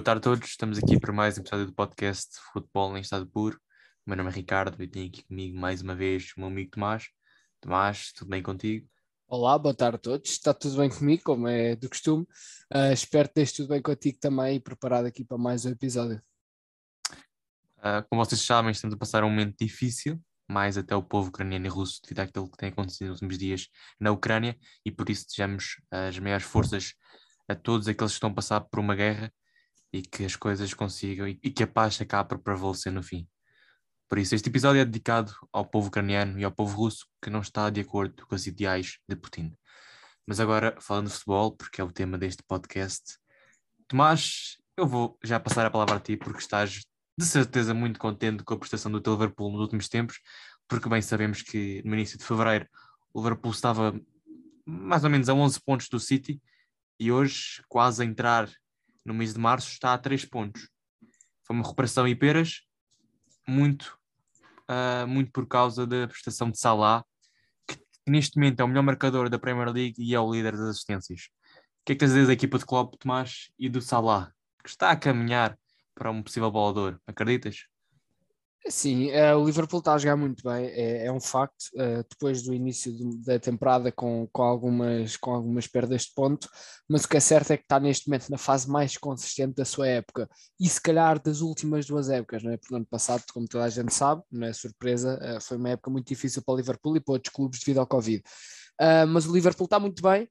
Boa tarde a todos, estamos aqui para mais um episódio do podcast Futebol em Estado Puro. O meu nome é Ricardo e tenho aqui comigo mais uma vez o meu amigo Tomás. Tomás, tudo bem contigo? Olá, boa tarde a todos. Está tudo bem comigo, como é do costume. Uh, espero que esteja tudo bem contigo também e preparado aqui para mais um episódio. Uh, como vocês sabem, estamos a passar um momento difícil, mais até o povo ucraniano e russo, devido àquilo que tem acontecido nos últimos dias na Ucrânia, e por isso desejamos as maiores forças a todos aqueles que estão a passar por uma guerra e que as coisas consigam e, e que a paz acabe por prevalecer no fim. Por isso, este episódio é dedicado ao povo ucraniano e ao povo russo que não está de acordo com os ideais de Putin. Mas agora, falando de futebol, porque é o tema deste podcast, Tomás, eu vou já passar a palavra a ti, porque estás de certeza muito contente com a prestação do teu Liverpool nos últimos tempos, porque bem sabemos que no início de fevereiro o Liverpool estava mais ou menos a 11 pontos do City e hoje, quase a entrar no mês de março, está a 3 pontos. Foi uma recuperação e peras, muito, uh, muito por causa da prestação de Salah, que neste momento é o melhor marcador da Premier League e é o líder das assistências. O que é que tens a dizer da equipa de Klopp, Tomás, e do Salah, que está a caminhar para um possível bolador? Acreditas? Sim, uh, o Liverpool está a jogar muito bem, é, é um facto. Uh, depois do início do, da temporada, com, com, algumas, com algumas perdas de ponto, mas o que é certo é que está neste momento na fase mais consistente da sua época e se calhar das últimas duas épocas, não é? Porque no ano passado, como toda a gente sabe, não é surpresa, uh, foi uma época muito difícil para o Liverpool e para outros clubes devido ao Covid. mas o Liverpool está muito bem,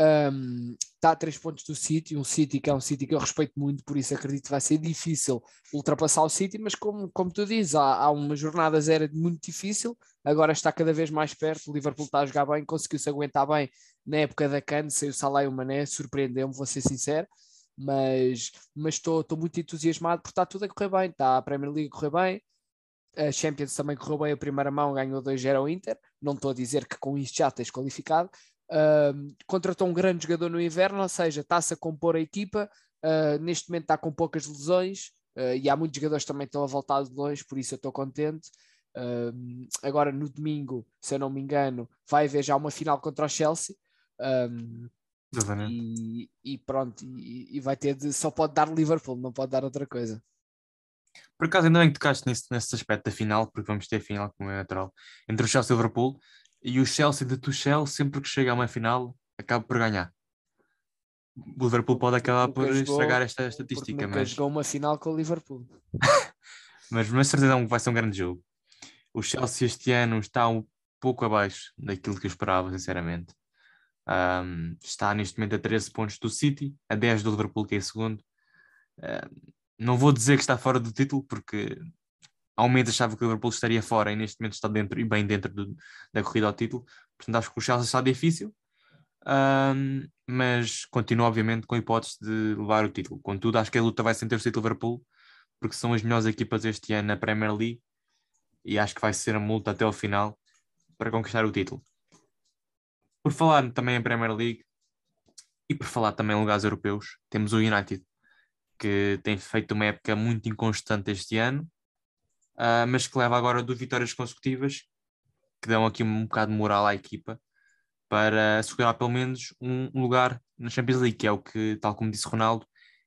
um, está a três pontos do City, um City que é um City que eu respeito muito, por isso acredito que vai ser difícil ultrapassar o City, mas como, como tu dizes, há, há uma jornada zero muito difícil, agora está cada vez mais perto, o Liverpool está a jogar bem, conseguiu-se aguentar bem na época da Cannes, sem o Salah e o Mané, surpreendeu-me, vou ser sincero, mas estou muito entusiasmado porque está tudo a correr bem, está a Premier League a correr bem, a Champions também correu bem a primeira mão, ganhou 2-0 ao Inter, não estou a dizer que com isto já tens qualificado, Uh, contratou um grande jogador no inverno, ou seja, está-se a compor a equipa. Uh, neste momento está com poucas lesões uh, e há muitos jogadores também que estão a voltar de longe, por isso eu estou contente. agora no domingo, se eu não me engano, vai haver já uma final contra o Chelsea. Um, e, e, pronto, e, e, vai ter de só pode dar Liverpool, não pode dar outra coisa. Por acaso, ainda bem que tocaste nesse, nesse aspecto da final, porque vamos ter a final, como é natural, entre o Chelsea e o Liverpool. E o Chelsea de Tuchel, sempre que chega a uma final, acaba por ganhar. O Liverpool pode acabar por jogou, estragar esta estatística. Nunca mas jogou uma final com o Liverpool. mas mas certeza vai ser um grande jogo. O Chelsea este ano está um pouco abaixo daquilo que eu esperava, sinceramente. Um, está neste momento a 13 pontos do City, a 10 do Liverpool, que é segundo. Um, não vou dizer que está fora do título, porque ao menos achava que o Liverpool estaria fora e neste momento está dentro e bem dentro do, da corrida ao título. Portanto, acho que o Chelsea está difícil, um, mas continua, obviamente, com a hipótese de levar o título. Contudo, acho que a luta vai ser entre o City e o Liverpool, porque são as melhores equipas este ano na Premier League e acho que vai ser a multa até ao final para conquistar o título. Por falar também em Premier League e por falar também em lugares europeus, temos o United, que tem feito uma época muito inconstante este ano uh, mas que leva agora duas vitórias consecutivas, que dão aqui um bocado de moral à equipa para segurar pelo menos um lugar na Champions League, que é o que, tal como disse Ronaldo,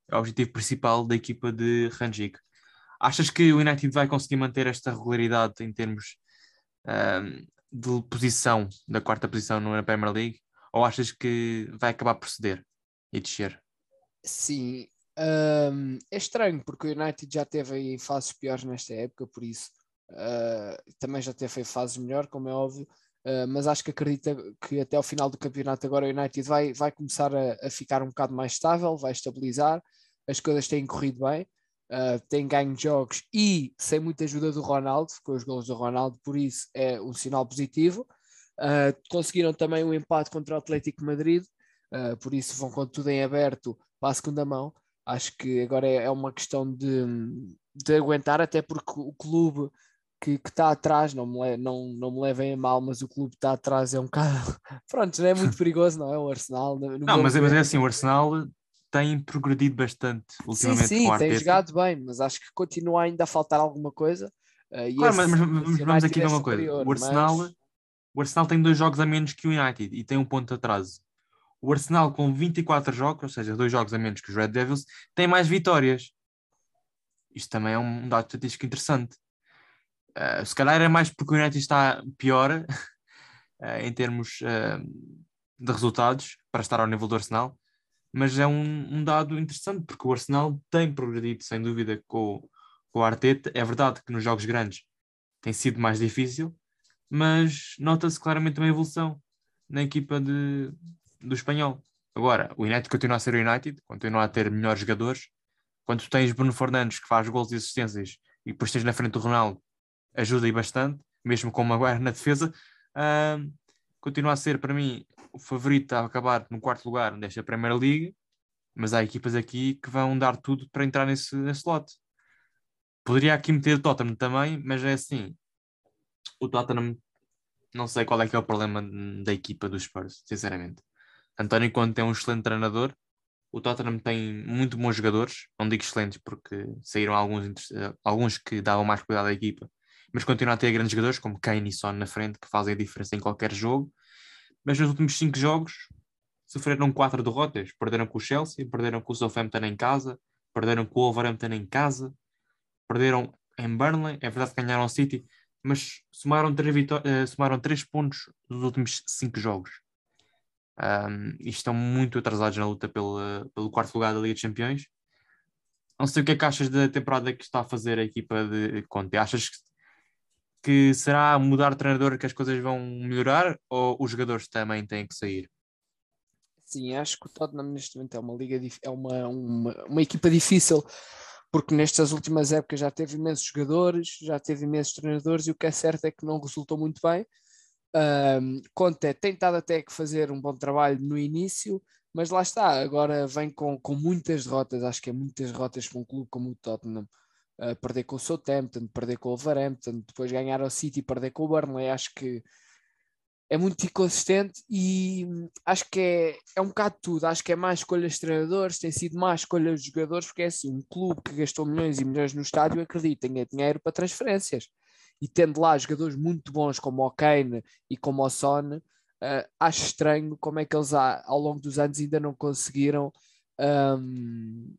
é o objetivo principal da equipa de Rangic. Achas que o United vai conseguir manter esta regularidade em termos uh, de posição, da quarta posição na Premier League, ou achas que vai acabar por ceder e descer? Sim, um, é estranho, porque o United já teve aí fases piores nesta época, por isso uh, também já teve fases melhor, como é óbvio. Uh, mas acho que acredita que até ao final do campeonato agora o United vai, vai começar a, a ficar um bocado mais estável, vai estabilizar, as coisas têm corrido bem, uh, têm ganho jogos e sem muita ajuda do Ronaldo, com os gols do Ronaldo, por isso é um sinal positivo. Uh, conseguiram também um empate contra o Atlético Madrid, por isso vão com tudo em aberto para a segunda mão. Acho que agora é, é uma questão de, de aguentar, até porque o clube que está atrás, não me, não, não me levem a mal, mas o clube que está atrás é um bocado. Pronto, não é muito perigoso, não é? O Arsenal. No não, mas, é, mas é assim, o Arsenal tem progredido bastante ultimamente. Sim, sim, tem jogado bem, mas acho que continua ainda a faltar alguma coisa. Uh, claro, mas, mas, mas vamos aqui ver uma coisa: o Arsenal, mas... o Arsenal tem dois jogos a menos que o United e tem um ponto de atraso. O Arsenal, com 24 jogos, ou seja, dois jogos a menos que os Red Devils, tem mais vitórias. Isto também é um dado estatístico interessante. Uh, se calhar é mais porque o United está pior uh, em termos uh, de resultados para estar ao nível do Arsenal, mas é um, um, dado interessante porque o Arsenal tem progredido sem dúvida com, com o Arteta. É verdade que nos jogos grandes tem sido mais difícil, mas nota-se claramente uma evolução na equipa de, do espanhol. Agora, o United continua a ser o United, continua a ter melhores jogadores. Quando tens Bruno Fernandes que faz gols e assistências e depois tens na frente o Ronaldo, ajuda aí bastante, mesmo com o Maguire na defesa. Uh, continua a ser para mim o favorito a acabar no quarto lugar desta Premier League, mas há equipas aqui que vão dar tudo para entrar nesse, nesse lote. Poderia aqui meter o Tottenham também, mas é assim, o Tottenham não sei qual é que é o problema da equipa dos Spurs, sinceramente. António Conte é um excelente treinador, o Tottenham tem muito bons jogadores, não digo excelentes porque saíram alguns, alguns que davam mais cuidado à equipa, mas continua a ter grandes jogadores como Kane e Son na frente que fazem a diferença em qualquer jogo. Mas nos últimos cinco jogos sofreram quatro derrotas, perderam com o Chelsea, perderam com o Southampton em casa, perderam com o Wolverhampton em casa, perderam em Burnley, é verdade que ganharam o City, mas somaram três, uh, somaram três pontos nos últimos cinco jogos. Um, e estão muito atrasados na luta pelo, quarto lugar da Liga dos Campeões. Não sei o que é que achas da temporada que está a fazer a equipa de Conte. Achas que, que será mudar de treinador que as coisas vão melhorar ou os jogadores também têm que sair? Sim, acho que o Tottenham neste momento é uma liga é uma, uma, uma equipa difícil porque nestas últimas épocas já teve imensos jogadores, já teve imensos treinadores e o que é certo é que não resultou muito bem. Um, Conte tem estado até que fazer um bom trabalho no início, mas lá está, agora vem com, com muitas derrotas, acho que é muitas derrotas para um clube como o Tottenham. Uh, perder com o Southampton, perder com o Wolverhampton, depois ganhar ao City, perder com o Burnley, acho que é muito inconsistente e acho que é, é um bocado tudo. Acho que é mais escolhas de treinadores, tem sido mais escolhas de jogadores, porque é assim, um clube que gastou milhões e milhões no estádio, acredita, tem dinheiro para transferências. E tendo lá jogadores muito bons como o Kane e como o Son, uh, acho estranho como é que eles ao longo dos anos ainda não conseguiram um,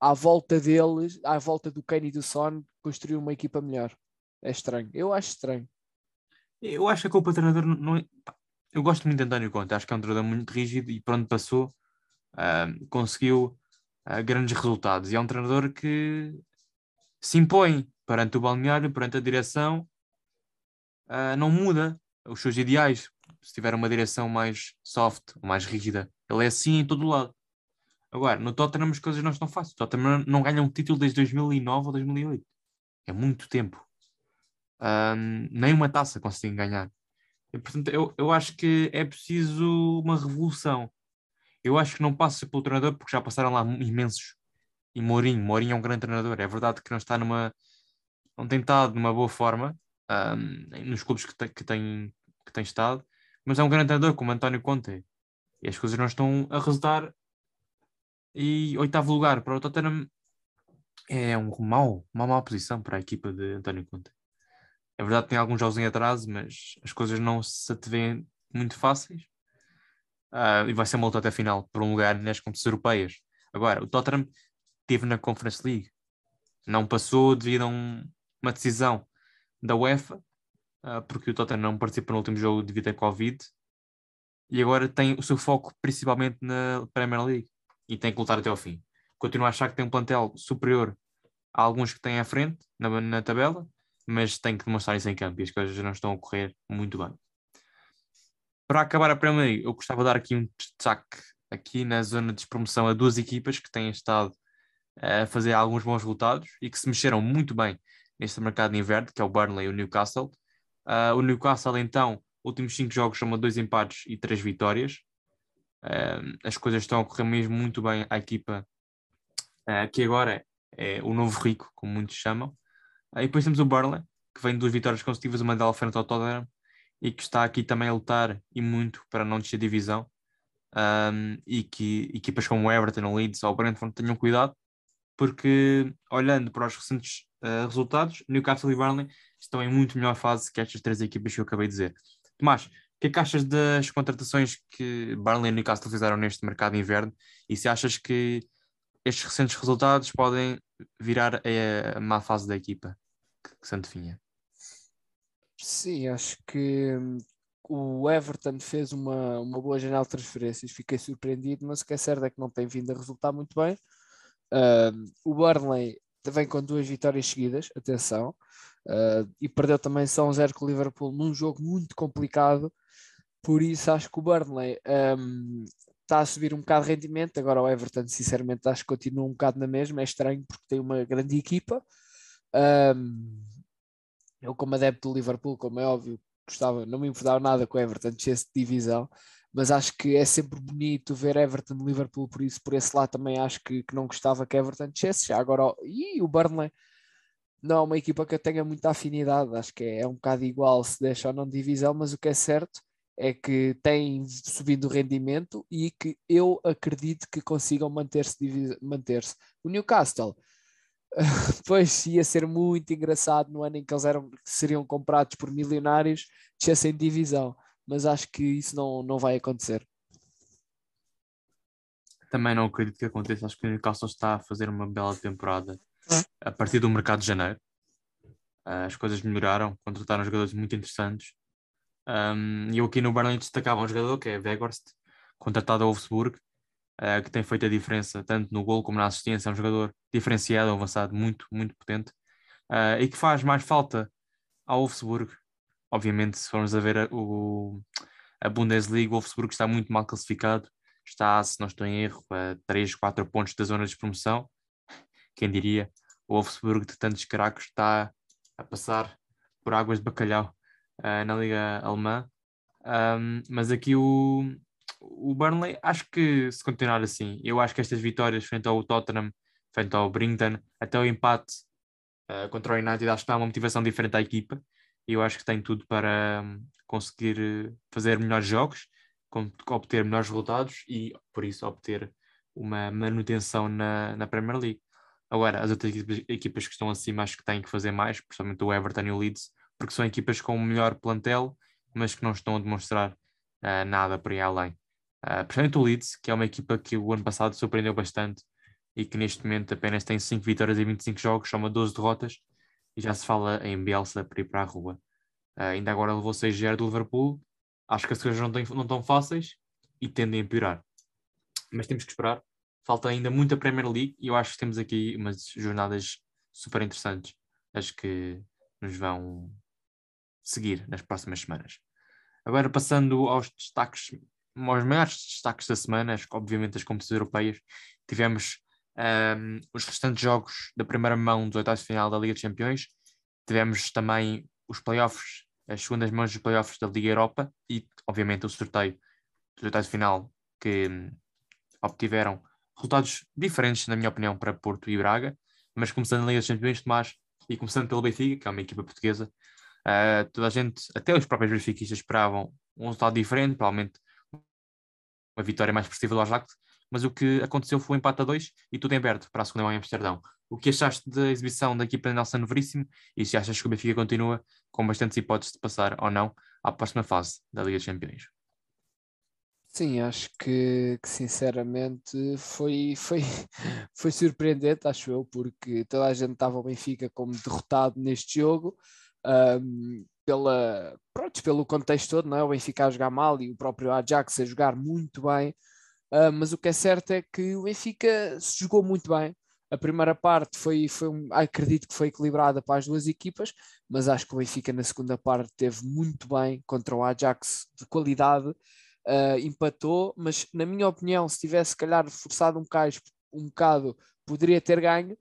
à volta deles, à volta do Kane e do Son, construir uma equipa melhor. É estranho. Eu acho estranho. Eu acho que a culpa do treinador não é. Eu gosto muito de António Conte, acho que é um treinador muito rígido e pronto, passou, uh, conseguiu uh, grandes resultados. E é um treinador que se impõe perante o balneário, perante a direção, uh, não muda os seus ideais. Se tiver uma direção mais soft, mais rígida, ele é assim em todo o lado. Agora, no Tottenham as coisas não estão fáceis. O Tottenham não ganha um título desde 2009 ou 2008. É muito tempo um, nem uma taça conseguem ganhar. E, portanto, eu, eu acho que é preciso uma revolução. Eu acho que não passa pelo treinador, porque já passaram lá imensos. E Mourinho, Mourinho é um grande treinador. É verdade que não está numa. não tem estado numa boa forma um, nos clubes que tem, que, tem, que tem estado, mas é um grande treinador, como António Conte. E as coisas não estão a resultar. E oitavo lugar para o Tottenham é um mau, uma má posição para a equipa de António Conte. É verdade que tem alguns jogos em atraso, mas as coisas não se atvêem muito fáceis. Uh, e vai ser uma luta até final por um lugar nas competições europeias. Agora, o Tottenham teve na Conference League. Não passou devido a um, uma decisão da UEFA, uh, porque o Tottenham não participa no último jogo devido a Covid. E agora tem o seu foco principalmente na Premier League. E tem que lutar até ao fim. Continuo a achar que tem um plantel superior a alguns que têm à frente na, na tabela, mas tem que demonstrar isso em campo e as coisas não estão a correr muito bem. Para acabar a Premier League, eu gostava de dar aqui um destaque aqui na zona de promoção a duas equipas que têm estado a fazer alguns bons resultados e que se mexeram muito bem neste mercado de inverno, que é o Burnley e o Newcastle. Uh, o Newcastle, então, últimos cinco jogos são dois empates e três vitórias. Uh, as coisas estão a correr mesmo muito bem à equipa uh, que agora é o novo rico, como muitos chamam. Aí depois temos o Burnley, que vem de duas vitórias consecutivas, uma delas frente ao Tottenham, e que está aqui também a lutar e muito para não descer divisão. Um, e que equipas como o Everton, o Leeds ou o Brentford tenham cuidado, porque olhando para os recentes uh, resultados, Newcastle e Burnley estão em muito melhor fase que estas três equipas que eu acabei de dizer. Tomás, que é que achas das contratações que Burnley e Newcastle fizeram neste mercado de inverno e se achas que estes recentes resultados podem virar a, a má fase da equipa que, que se? Sim, acho que hum, o Everton fez uma, uma boa janela de transferências, fiquei surpreendido, mas o que é certo é que não tem vindo a resultar muito bem. Uh, o Burnley vem com duas vitórias seguidas, atenção, uh, e perdeu também um zero com o Liverpool num jogo muito complicado, por isso acho que o Burnley um, está a subir um bocado de rendimento, agora o Everton sinceramente acho que continua um bocado na mesma, é estranho porque tem uma grande equipa. Um, eu como adepto do Liverpool, como é óbvio, gostava, não me importava nada com o Everton descesse de divisão, mas acho que é sempre bonito ver Everton Liverpool, por isso, por esse lado também acho que, que não gostava que Everton descesse. Já agora, e o Burnley não é uma equipa que eu tenha muita afinidade, acho que é, é um bocado igual se deixa ou não divisão, mas o que é certo é que tem subido o rendimento e que eu acredito que consigam manter-se. Manter. O Newcastle pois ia ser muito engraçado no ano em que eles eram, seriam comprados por milionários, descessem de divisão, mas acho que isso não, não vai acontecer. Também não acredito que aconteça, acho que o Newcastle está a fazer uma bela temporada a partir do mercado de janeiro. As coisas melhoraram, contrataram jogadores muito interessantes. Um, e eu aqui no Burnley destacava um jogador que é Weghorst, contratado ao Wolfsburg, uh, que tem feito a diferença tanto no gol como na assistência. É um jogador diferenciado, avançado, muito, muito potente uh, e que faz mais falta ao Wolfsburg. Obviamente, se formos a ver a, o, a Bundesliga, o Wolfsburg está muito mal classificado. Está, se não estou em erro, a 3, 4 pontos da zona de promoção. Quem diria? O Wolfsburg de tantos caracos está a passar por águas de bacalhau uh, na Liga Alemã. Um, mas aqui o, o Burnley, acho que se continuar assim, eu acho que estas vitórias frente ao Tottenham, frente ao Brinton, até o empate uh, contra o United, acho que dá uma motivação diferente à equipa e eu acho que tem tudo para um, conseguir eh, fazer melhores jogos, obter melhores resultados e, por isso, obter uma manutenção na, na Premier League. Agora, as outras equipas, equipas que estão acima acho que têm que fazer mais, principalmente o Everton e o Leeds, porque são equipas com o melhor plantel, mas que não estão a demonstrar uh, nada por aí além. Uh, principalmente o Leeds, que é uma equipa que o ano passado surpreendeu bastante e que neste momento apenas tem 5 vitórias em 25 jogos, soma 12 derrotas e já se fala em Bielsa para ir para a rua. Uh, ainda agora levou 6-0 do Liverpool. Acho que as coisas não, têm, não estão fáceis e tendem a piorar. Mas temos que esperar. Falta ainda muita Premier League e eu acho que temos aqui umas jornadas super interessantes. Acho que nos vão seguir nas próximas semanas. Agora passando aos destaques os maiores destaques da semana, obviamente as competições europeias, tivemos um, os restantes jogos da primeira mão dos oitavos de final da Liga dos Campeões, tivemos também os playoffs, as segundas mãos dos playoffs da Liga Europa e, obviamente, o sorteio dos oitavos de final que um, obtiveram resultados diferentes, na minha opinião, para Porto e Braga, mas começando na Liga dos Campeões, Tomás, e começando pelo Benfica, que é uma equipa portuguesa, uh, toda a gente, até os próprios benfiquistas esperavam um resultado diferente, provavelmente uma vitória mais expressiva do Ajax, mas o que aconteceu foi um empate a dois e tudo em aberto para a segunda mão em Amsterdão. O que achaste da exibição da equipa de Nelson Veríssimo e se achas que o Benfica continua com bastantes hipóteses de passar ou não à próxima fase da Liga dos Campeões? Sim, acho que, que, sinceramente foi, foi, foi surpreendente, acho eu, porque toda a gente estava o Benfica como derrotado neste jogo. Um, pela, pronto, pelo contexto todo, não é? o Benfica a jogar mal e o próprio Ajax a jogar muito bem, uh, mas o que é certo é que o Benfica se jogou muito bem. A primeira parte foi, foi acredito que foi equilibrada para as duas equipas, mas acho que o Benfica na segunda parte teve muito bem contra o Ajax de qualidade, uh, empatou, mas na minha opinião, se tivesse se calhar forçado um bocado, um bocado poderia ter ganho,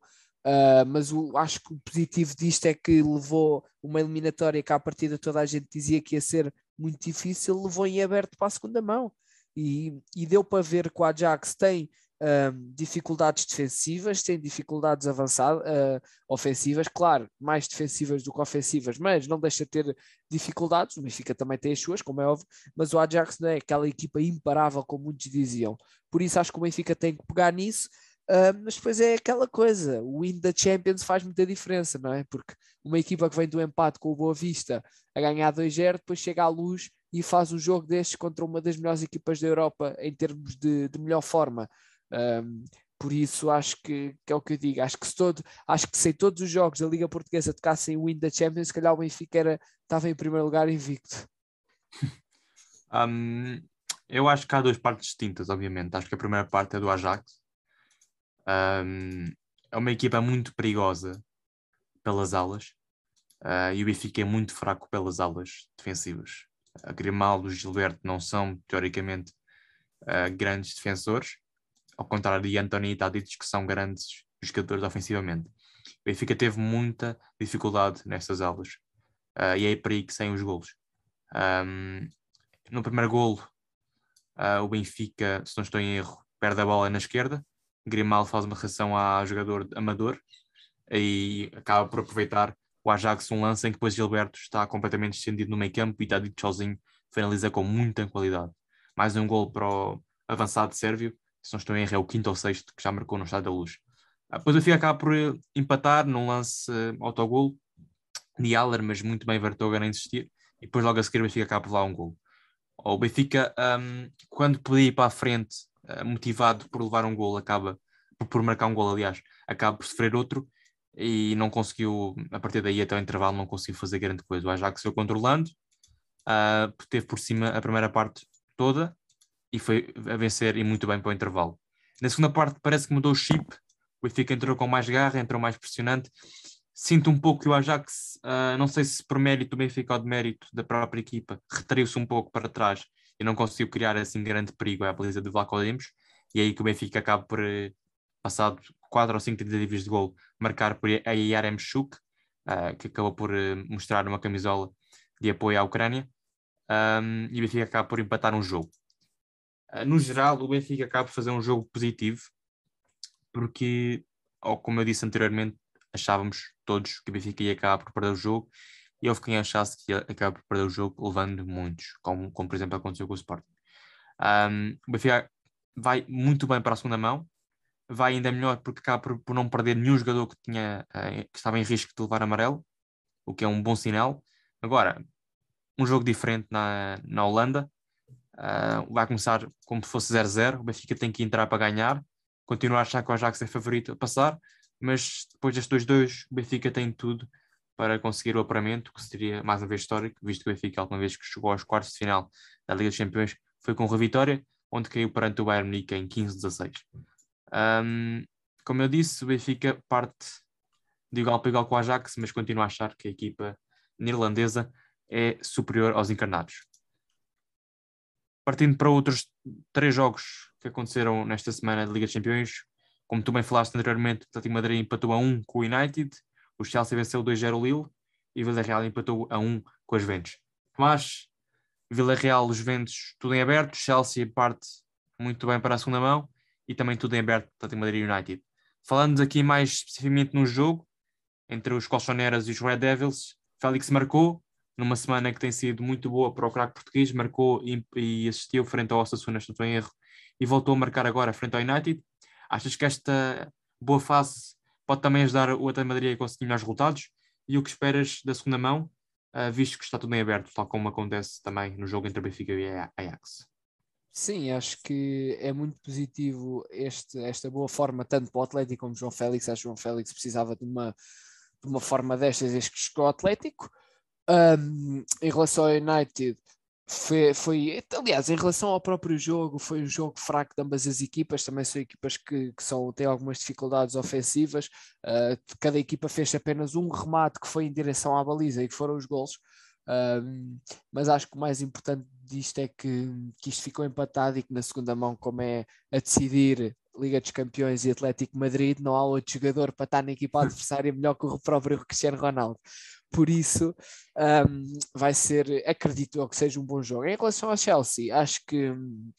Uh, mas o, acho que o positivo disto é que levou uma eliminatória que à partida toda a gente dizia que ia ser muito difícil, levou em aberto para a segunda mão. E, e deu para ver que o Ajax tem um, dificuldades defensivas, tem dificuldades avançadas, uh, ofensivas, claro, mais defensivas do que ofensivas, mas não deixa de ter dificuldades. O Benfica também tem as suas, como é óbvio, mas o Ajax não é aquela equipa imparável, como muitos diziam. Por isso acho que o Benfica tem que pegar nisso Uh, mas depois é aquela coisa, o win da Champions faz muita diferença, não é? Porque uma equipa que vem do empate com o Boa Vista a ganhar 2-0, depois chega à luz e faz um jogo destes contra uma das melhores equipas da Europa em termos de, de melhor forma. Um, por isso acho que, que, é o que eu digo. Acho que se todo, acho que se todos os jogos da Liga Portuguesa tocassem o win da Champions, se calhar o Benfica era, estava em primeiro lugar invicto. Um, eu acho que há duas partes distintas, obviamente. Acho que a primeira parte é do Ajax. Um, é uma equipa muito perigosa pelas alas uh, e o Benfica é muito fraco pelas alas defensivas. Grimaldo e Gilberto não são, teoricamente, uh, grandes defensores, ao contrário de António e Tadic, que são grandes jogadores ofensivamente. O Benfica teve muita dificuldade nestas alas uh, e é por aí que saem os golos. Um, no primeiro golo, uh, o Benfica, se não estou em erro, perde a bola na esquerda. Grimaldo faz uma reação ao jogador amador e acaba por aproveitar o Ajax um lance em que depois Gilberto está completamente estendido no meio campo e está dito sozinho, finaliza com muita qualidade. Mais um gol para o avançado sérvio, se não estou em erro, é o quinto ou sexto que já marcou no Estado da Luz. Ah, depois o Benfica acaba por empatar num lance uh, autogol de Aller, mas muito bem Vertogen a insistir, e depois logo a seguir o Benfica acaba por lá um gol. O Benfica, um, quando podia ir para a frente, uh, motivado por levar um gol, acaba por marcar um gol, aliás, acaba por sofrer outro e não conseguiu, a partir daí até o intervalo, não conseguiu fazer grande coisa. O Ajax foi controlando, uh, teve por cima a primeira parte toda e foi a vencer e muito bem para o intervalo. Na segunda parte parece que mudou o chip, o Benfica entrou com mais garra, entrou mais pressionante. Sinto um pouco que o Ajax, uh, não sei se por mérito do Benfica ou de mérito da própria equipa, retraiu-se um pouco para trás e não conseguiu criar assim grande perigo à baliza de Vlaco e aí que o Benfica acaba por, eh, passado quatro ou cinco tentativas de gol, marcar por Yarem Shuk, uh, que acabou por uh, mostrar uma camisola de apoio à Ucrânia, um, e o Benfica acaba por empatar um jogo. Uh, no geral, o Benfica acaba por fazer um jogo positivo, porque, ou como eu disse anteriormente, achávamos todos que o Benfica ia acabar por perder o jogo, e houve quem achasse que ia acabar por perder o jogo, levando muitos, como, como por exemplo aconteceu com o Sporting. Um, o Benfica vai muito bem para a segunda mão, vai ainda melhor porque acaba por, por não perder nenhum jogador que, tinha, uh, que estava em risco de levar amarelo, o que é um bom sinal. Agora, um jogo diferente na, na Holanda, uh, vai começar como se fosse 0-0, o Benfica tem que entrar para ganhar, continua a achar que o Ajax é favorito a passar, mas depois destes dois, o Benfica tem tudo para conseguir o apuramento, que seria mais uma vez histórico, visto que o Benfica, a última vez que chegou aos quartos de final da Liga dos Campeões, foi com uma vitória, onde caiu perante o Bayern Munique em 15-16. Um, como eu disse, o Benfica parte de igual para igual com o Ajax, mas continua a achar que a equipa neerlandesa é superior aos encarnados. Partindo para outros três jogos que aconteceram nesta semana de Liga dos Campeões, como tu bem falaste anteriormente, o Atlético Madrid empatou a 1 com o United, o Chelsea venceu 2-0 o Lille e o Villarreal empatou a 1 com as Juventus. Mas Villarreal, os Juventus, tudo em aberto, Chelsea parte muito bem para a segunda mão e também tudo em aberto para o Madrid United. Falando aqui mais especificamente no jogo, entre os Colchoneras e os Red Devils, Félix marcou, numa semana que tem sido muito boa para o craque português, marcou e, e assistiu frente ao Osasuna, se não estou em erro, e voltou a marcar agora frente ao United. Achas que esta boa fase pode também ajudar o Atlético Madrid a conseguir melhores resultados? E o que esperas da segunda mão, uh, visto que está tudo em aberto, tal como acontece também no jogo entre Benfica e Ajax? Sim, acho que é muito positivo este, esta boa forma, tanto para o Atlético como João Félix. Acho que João Félix precisava de uma, de uma forma destas desde que chegou ao Atlético. Um, em relação ao United, foi, foi, aliás, em relação ao próprio jogo, foi um jogo fraco de ambas as equipas. Também são equipas que, que são, têm algumas dificuldades ofensivas. Uh, cada equipa fez apenas um remate que foi em direção à baliza e que foram os gols. Mas acho que o mais importante disto é que, que isto ficou empatado e que na segunda mão, como é a decidir Liga dos Campeões e Atlético Madrid, não há outro jogador para estar na equipa adversária melhor que o próprio Cristiano Ronaldo. Por isso, um, vai ser, acredito eu que seja um bom jogo. Em relação ao Chelsea, acho que hum,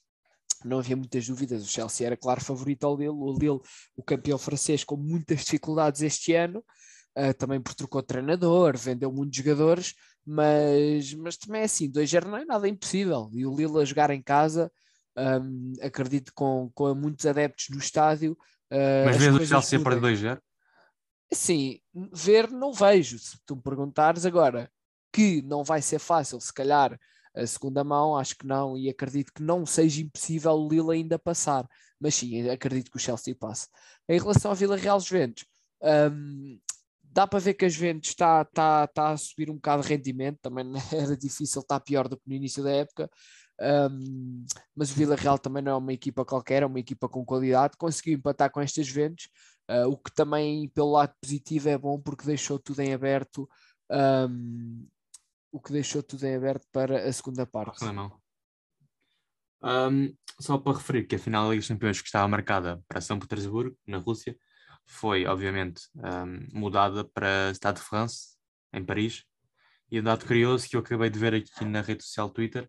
não havia muitas dúvidas. O Chelsea era claro favorito ao Lille. O Lille, o campeão francês, com muitas dificuldades este ano, uh, também por trocou treinador, vendeu muitos jogadores, mas, mas também é assim, 2-0 não é nada impossível. E o Lille a jogar em casa, um, acredito com, com muitos adeptos no estádio. Uh, mas vês o Chelsea para 2-0? Sim, ver não vejo. Se tu me perguntares agora que não vai ser fácil, se calhar a segunda mão, acho que não, e acredito que não seja impossível o Lille ainda passar, mas sim, acredito que o Chelsea passe. Em relação ao Vila Real Juventus, um, dá para ver que a Juventus está, está, está a subir um bocado de rendimento, também era difícil, está pior do que no início da época, um, mas o Vila Real também não é uma equipa qualquer, é uma equipa com qualidade, conseguiu empatar com estas Juventus, uh, o que também pelo lado positivo é bom porque deixou tudo em aberto um, o que deixou tudo em aberto para a segunda parte. Um, só para referir que a final da Liga dos Campeões que estava marcada para São Petersburgo, na Rússia, foi obviamente um, mudada para Stade de France, em Paris. E um dado curioso que eu acabei de ver aqui na rede social Twitter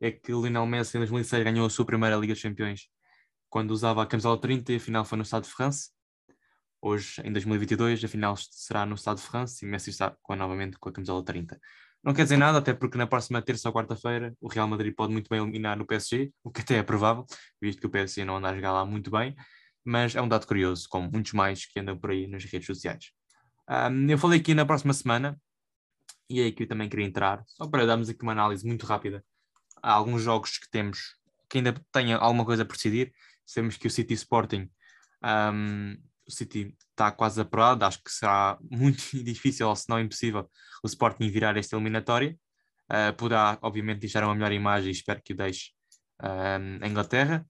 é que Lionel Messi em 2006 ganhou a sua primeira Liga dos Campeões quando usava a camisola 30 e a final foi no Stade de France. Hoje, em 2022, a final será no Stade de France e Messi está com, novamente com a camisola 30. Não quer dizer nada, até porque na próxima terça ou quarta-feira o Real Madrid pode muito bem eliminar o PSG, o que até é provável, visto que o PSG não anda a jogar lá muito bem, mas é um dado curioso, como muitos mais que andam por aí nas redes sociais. Um, eu falei aqui na próxima semana, e é aí que eu também queria entrar, só para darmos aqui uma análise muito rápida. Há alguns jogos que temos que ainda tenha alguma coisa por decidir. Sabemos que o City Sporting um, o City está quase apurado, acho que será muito difícil, ou se não impossível, o Sporting virar esta eliminatória. Uh, poderá, obviamente, deixar uma melhor imagem e espero que o deixe uh, em Inglaterra.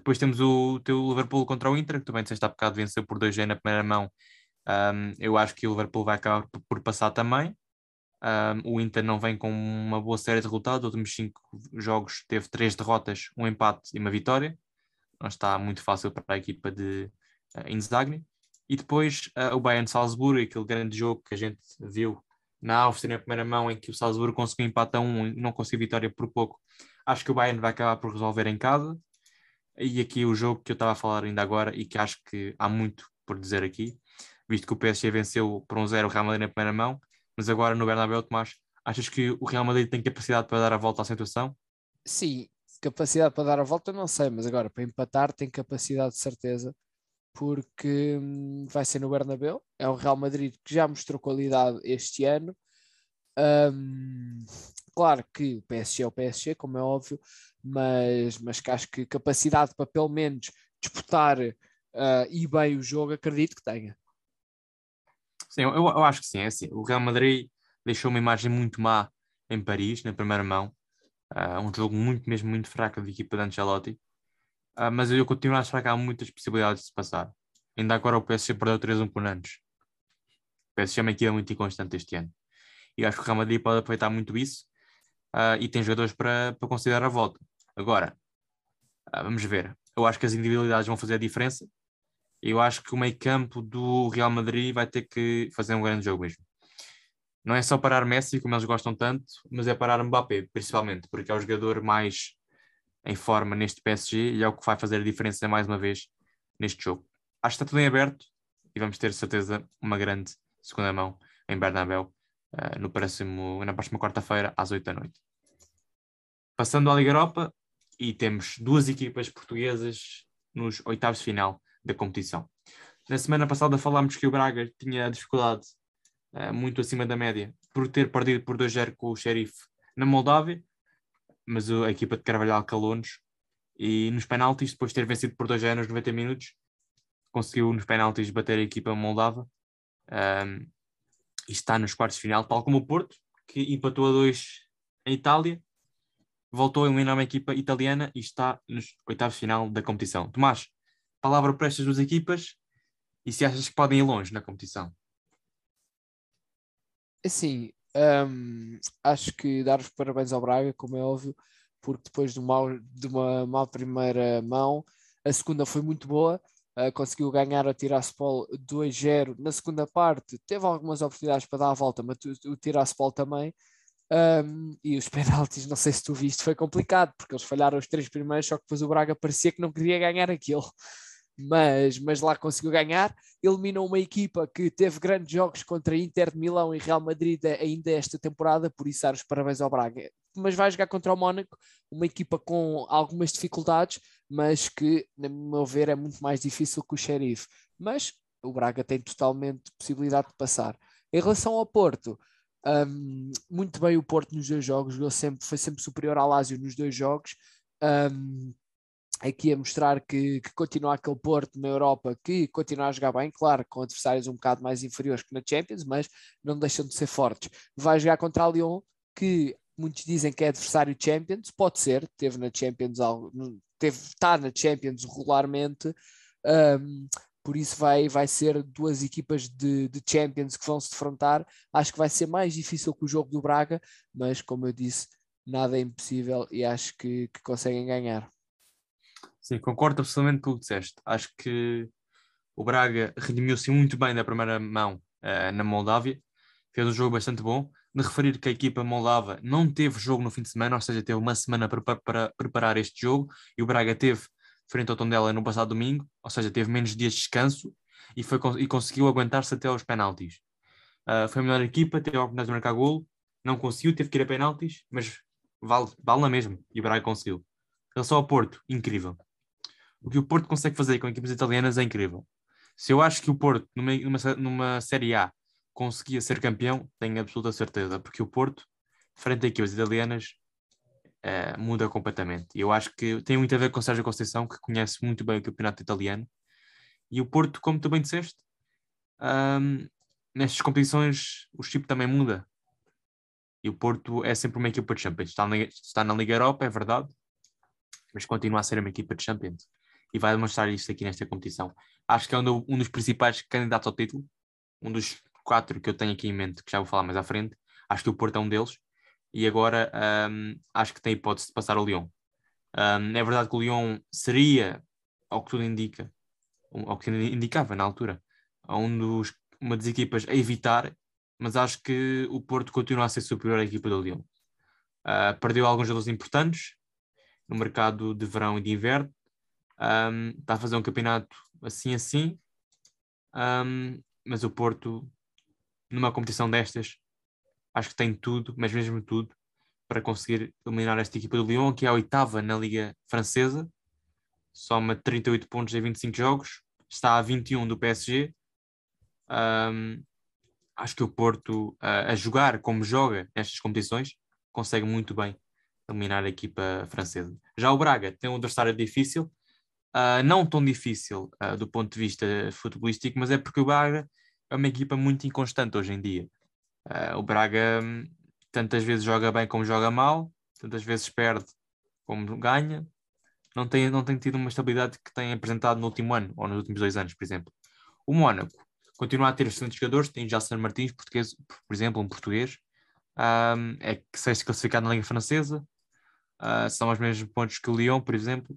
Depois temos o teu Liverpool contra o Inter, que também disseste há bocado venceu por 2G na primeira mão. Um, eu acho que o Liverpool vai acabar por, passar também. Um, o Inter não vem com uma boa série de resultados, os últimos cinco jogos teve três derrotas, um empate e uma vitória. Não está muito fácil para a equipa de, uh, Inzaghi. E depois uh, o Bayern Salzburgo, aquele grande jogo que a gente viu na Áustria na primeira mão, em que o Salzburgo conseguiu empate a um e não conseguiu vitória por pouco. Acho que o Bayern vai acabar por resolver em casa. E aqui o jogo que eu estava a falar ainda agora e que acho que há muito por dizer aqui, visto que o PSG venceu por um zero o Real Madrid na primeira mão, mas agora no Bernabéu, Tomás, achas que o Real Madrid tem capacidade para dar a volta à situação? Sim, capacidade para dar a volta não sei, mas agora para empatar tem capacidade de certeza porque hum, vai ser no Bernabéu. É um Real Madrid que já mostrou qualidade este ano. Um, claro que o PSG é o PSG, como é óbvio, mas, mas que acho que capacidade para pelo menos disputar uh, e bem o jogo, acredito que tenha. Sim, eu, eu acho que sim. É assim. O Real Madrid deixou uma imagem muito má em Paris, na primeira mão. Uh, um jogo muito, mesmo muito fraco da equipa de Ancelotti. Uh, mas eu continuo a achar que há muitas possibilidades de se passar. Ainda agora o PSG perdeu 3-1 por Nantes. O PSG é uma equipa muito inconstante este ano. E acho que o Real Madrid pode aproveitar muito isso uh, e tem jogadores para, para considerar a volta. Agora, uh, vamos ver. Eu acho que as individualidades vão fazer a diferença. Eu acho que o meio campo do Real Madrid vai ter que fazer um grande jogo mesmo. Não é só parar Messi, como eles gostam tanto, mas é parar Mbappé, principalmente, porque é o jogador mais em forma neste PSG e é o que vai fazer a diferença mais uma vez neste jogo. Acho que está tudo em aberto e vamos ter certeza uma grande segunda mão em Bernabéu uh, no próximo, na próxima quarta-feira às 8 da noite. Passando à Liga Europa e temos duas equipas portuguesas nos oitavos de final da competição. Na semana passada falámos que o Braga tinha dificuldade uh, muito acima da média por ter perdido por 2-0 com o Sheriff na Moldávia mas a equipa de Carvalhal calou-nos e nos penaltis, depois de ter vencido por 2 nos 90 minutos, conseguiu nos penaltis bater a equipa moldava um, e está nos quartos de final, tal como o Porto, que empatou a 2 em Itália, voltou a eliminar uma equipa italiana e está nos oitavos final da competição. Tomás, palavra para estas duas equipas e se achas que podem ir longe na competição? Assim, um, acho que dar os parabéns ao Braga, como é óbvio, porque depois de, de uma mal primeira mão, a segunda foi muito boa, uh, conseguiu ganhar a Tiraspol 2-0 na segunda parte, teve algumas oportunidades para dar a volta, mas o Tiraspol também. Um, e os penaltis, não sei se tu viste, foi complicado, porque eles falharam os três primeiros, só que depois o Braga parecia que não queria ganhar aquilo mas, mas lá conseguiu ganhar. Eliminou uma equipa que teve grandes jogos contra Inter de Milão e Real Madrid ainda esta temporada, por isso dar os parabéns ao Braga. Mas vai jogar contra o Mónaco, uma equipa com algumas dificuldades, mas que, na meu ver, é muito mais difícil que o Sheriff. Mas o Braga tem totalmente possibilidade de passar. Em relação ao Porto, Um, muito bem o Porto nos dois jogos, jogou sempre, foi sempre superior ao Lazio nos dois jogos. Um, aqui a mostrar que, que continua aquele Porto na Europa que continua a jogar bem, claro, com adversários um bocado mais inferiores que na Champions, mas não deixam de ser fortes. Vai jogar contra a Lyon, que muitos dizem que é adversário Champions, pode ser, teve na Champions, teve, está na Champions regularmente, um, por isso vai, vai ser duas equipas de, de Champions que vão se defrontar. Acho que vai ser mais difícil que o jogo do Braga, mas como eu disse, nada é impossível e acho que, que conseguem ganhar. Sim, concordo absolutamente com o que disseste. Acho que o Braga redimiu-se muito bem da primeira mão uh, na Moldávia, fez um jogo bastante bom. De referir que a equipa moldava não teve jogo no fim de semana, ou seja, teve uma semana para, para preparar este jogo, e o Braga teve frente ao Tondela no passado domingo, ou seja, teve menos dias de descanso e, foi, e conseguiu aguentar-se até aos penaltis. Uh, foi a melhor equipa, teve a oportunidade de marcar golo, não conseguiu, teve que ir a penaltis, mas vale, vale na mesma, e o Braga conseguiu. Relação ao Porto, incrível. O que o Porto consegue fazer com equipas italianas é incrível. Se eu acho que o Porto, numa, numa, numa Série A, conseguia ser campeão, tenho absoluta certeza, porque o Porto, frente a equipas italianas, uh, muda completamente. Eu acho que tem muito a ver com o Sérgio Conceição, que conhece muito bem o campeonato italiano. E o Porto, como tu bem disseste, um, nestas competições o chip também muda. E o Porto é sempre uma equipa de Champions. Está na, está na Liga Europa, é verdade, mas continua a ser uma equipa de Champions. E vai demonstrar isto aqui nesta competição. Acho que é um, um dos principais candidatos ao título, um dos quatro que eu tenho aqui em mente, que já vou falar mais à frente. Acho que o Porto é um deles e agora um, acho que tem hipótese de passar o Lyon. Um, é verdade que o Lyon seria, ao que tudo indica, ao que indicava na altura, um dos, uma das equipas a evitar, mas acho que o Porto continua a ser superior à equipa do Lyon. Uh, perdeu alguns jogadores importantes no mercado de verão e de inverno. Um, está a fazer um campeonato assim assim, um, mas o Porto, numa competição destas, acho que tem tudo, mas mesmo tudo, para conseguir eliminar esta equipa do Lyon, que é a oitava na Liga Francesa, soma 38 pontos em 25 jogos, está a 21 do PSG. Um, acho que o Porto, uh, a jogar como joga nestas competições, consegue muito bem eliminar a equipa francesa. Já o Braga tem um adversário difícil, uh, não tão difícil uh, do ponto de vista futebolístico, mas é porque o Braga é uma equipa muito inconstante hoje em dia. Uh, o Braga hum, tantas vezes joga bem como joga mal, tantas vezes perde como ganha. Não tem, não tem tido uma estabilidade que tem apresentado no último ano, ou nos últimos dois anos, por exemplo. O Mónaco continua a ter excelentes jogadores, tem Jasson Martins, português, por exemplo, um português, um, é sexto classificado na Liga Francesa, uh, são os mesmos pontos que o Lyon, por exemplo,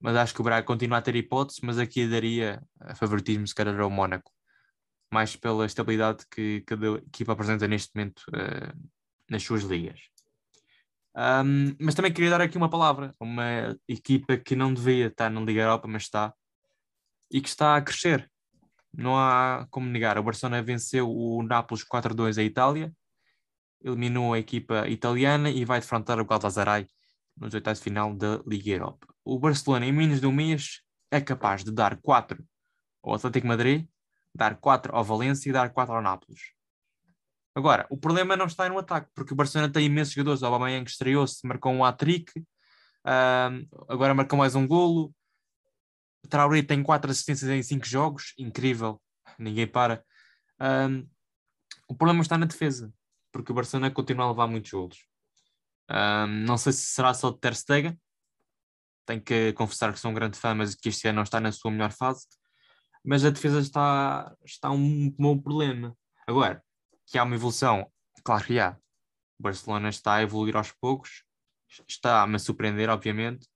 mas acho que o Braga continua a ter hipóteses, mas aqui daria favoritismo se calhar ao Mónaco mais pela estabilidade que cada equipa apresenta neste momento uh, nas suas ligas. Um, mas também queria dar aqui uma palavra a uma equipa que não devia estar na Liga Europa, mas está, e que está a crescer. Não há como negar. O Barcelona venceu o Nápoles 4-2 à Itália, eliminou a equipa italiana e vai defrontar o Galatasaray nos oitavos de final da Liga Europa. O Barcelona, em menos de um mês, é capaz de dar 4 ao Atlético Madrid dar 4 ao Valência e dar 4 ao Nápoles. Agora, o problema não está no ataque, porque o Barcelona tem imensos jogadores. O Aubameyang estreou-se, marcou um hat-trick, agora marcou mais um golo. O Traoré tem 4 assistências em 5 jogos, incrível, ninguém para. O problema está na defesa, porque o Barcelona continua a levar muitos golos. Não sei se será só de Ter Stegen, tenho que confessar que sou um grande fã, mas que este ano não está na sua melhor fase mas a defesa está, está um bom problema. Agora, que há uma evolução, claro que há. O Barcelona está a evoluir aos poucos, está-me a surpreender, obviamente,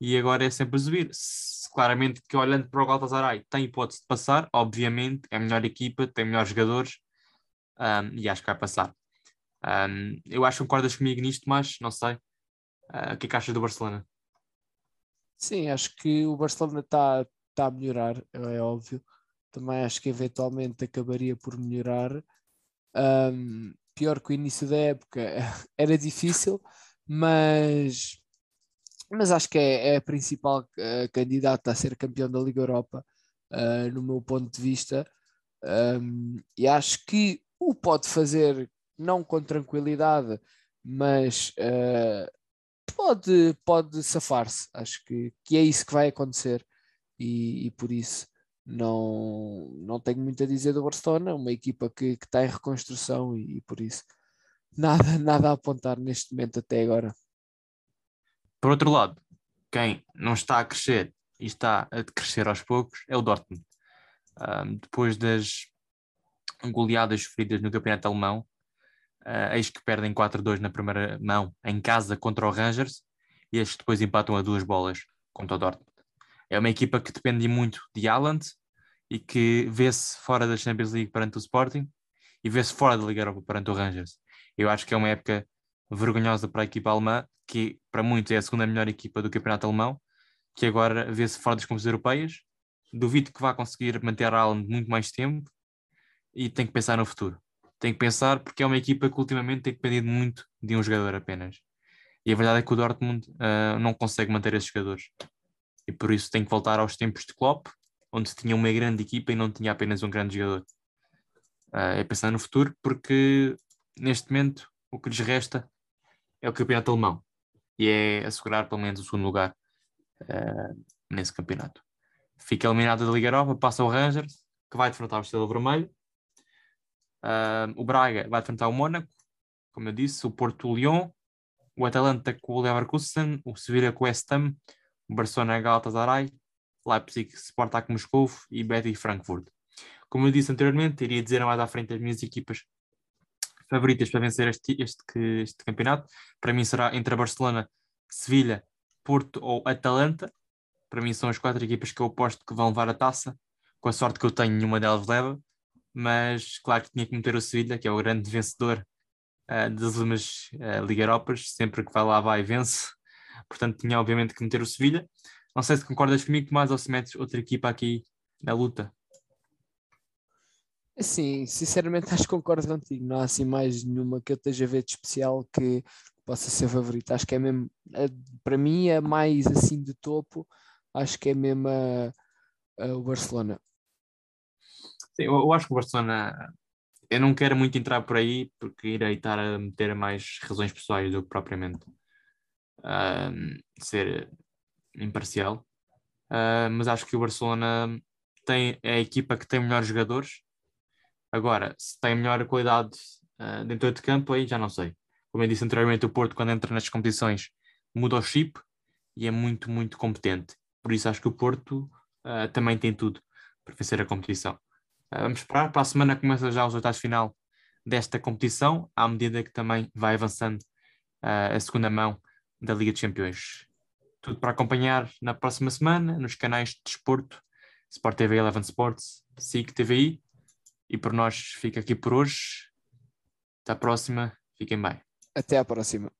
e agora é sempre a subir. Claramente que olhando para o Galatasaray tem hipótese de passar, obviamente, é a melhor equipa, tem melhores jogadores, um, e acho que vai passar. Um, eu acho que concordas comigo nisto, mas não sei. Uh, o que é que achas do Barcelona? Sim, acho que o Barcelona está está a melhorar, é óbvio. Também acho que eventualmente acabaria por melhorar. Um, pior que o início da época era difícil, mas, mas acho que é, é a principal uh, candidata a ser campeão da Liga Europa, uh, no meu ponto de vista. Um, e acho que o pode fazer não com tranquilidade, mas uh, pode, pode safar-se. Acho que, que é isso que vai acontecer e, e, por isso não, não tenho muito a dizer do Barcelona, uma equipa que, que está em reconstrução e, e por isso nada, nada a apontar neste momento até agora. Por outro lado, quem não está a crescer e está a crescer aos poucos é o Dortmund. Um, depois das goleadas sofridas no campeonato alemão, uh, eis que perdem 4-2 na primeira mão em casa contra o Rangers e estes depois empatam a duas bolas contra o Dortmund. É uma equipa que depende muito de Haaland e que vê-se fora da Champions League perante o Sporting e vê-se fora da Liga Europa perante o Rangers. Eu acho que é uma época vergonhosa para a equipa alemã, que para muitos é a segunda melhor equipa do campeonato alemão, que agora vê-se fora das competições europeias. Duvido que vá conseguir manter a Haaland muito mais tempo e tem que pensar no futuro. Tem que pensar porque é uma equipa que ultimamente tem dependido muito de um jogador apenas. E a verdade é que o Dortmund uh, não consegue manter esses jogadores. E por isso tem que voltar aos tempos de Klopp, onde tinha uma grande equipa e não tinha apenas um grande jogador. Uh, é pensar no futuro porque neste momento o que lhes resta é o campeonato alemão e é assegurar pelo menos o segundo lugar uh, nesse campeonato. Fica eliminado da Liga Europa, passa o Rangers, que vai defrontar o Estrela Vermelho. Uh, o Braga vai defrontar o Mónaco, como eu disse, o Porto o Lyon, o Atalanta com o Leverkusen, o Sevilla com o West Ham, Barcelona Galatasaray, Leipzig, Spartak Moscou e Betty Frankfurt. Como eu disse anteriormente, iria dizer mais à frente as minhas equipas favoritas para vencer este, este, este campeonato. Para mim será entre a Barcelona, Sevilha, Porto ou Atalanta. Para mim são as quatro equipas que eu aposto que vão levar a taça. Com a sorte que eu tenho, nenhuma delas leva. Mas claro que tinha que meter o Sevilha, que é o grande vencedor uh, das últimas uh, Liga Europas. Sempre que vai lá, vai e vence. Portanto, tinha obviamente que meter o Sevilha. Não sei se concordas comigo, mais ou se metes outra equipa aqui na luta. Sim, sinceramente acho que concordo contigo. Não há assim mais nenhuma que eu esteja a ver de especial que possa ser favorita. Acho que é mesmo, para mim, é mais assim de topo. Acho que é mesmo a, a, o Barcelona. Sim, eu, eu, acho que o Barcelona. Eu não quero muito entrar por aí porque irei estar a meter mais razões pessoais do que propriamente ser imparcial. Uh, mas acho que o Barcelona tem, é a equipa que tem melhores jogadores Agora, se tem melhor qualidade uh, dentro de campo, aí já não sei. Como eu disse anteriormente, o Porto, quando entra nas competições, muda o chip e é muito, muito competente. Por isso acho que o Porto uh, também tem tudo para vencer a competição. Vamos esperar, para a semana começa já os oitavos final desta competição, à medida que também vai avançando uh, a segunda mão da Liga dos Campeões. Tudo para acompanhar na próxima semana nos canais de Desporto, Sport TV Eleven Sports, SIC TVI. E por nós fica aqui por hoje. Até à próxima. Fiquem bem. Até à próxima.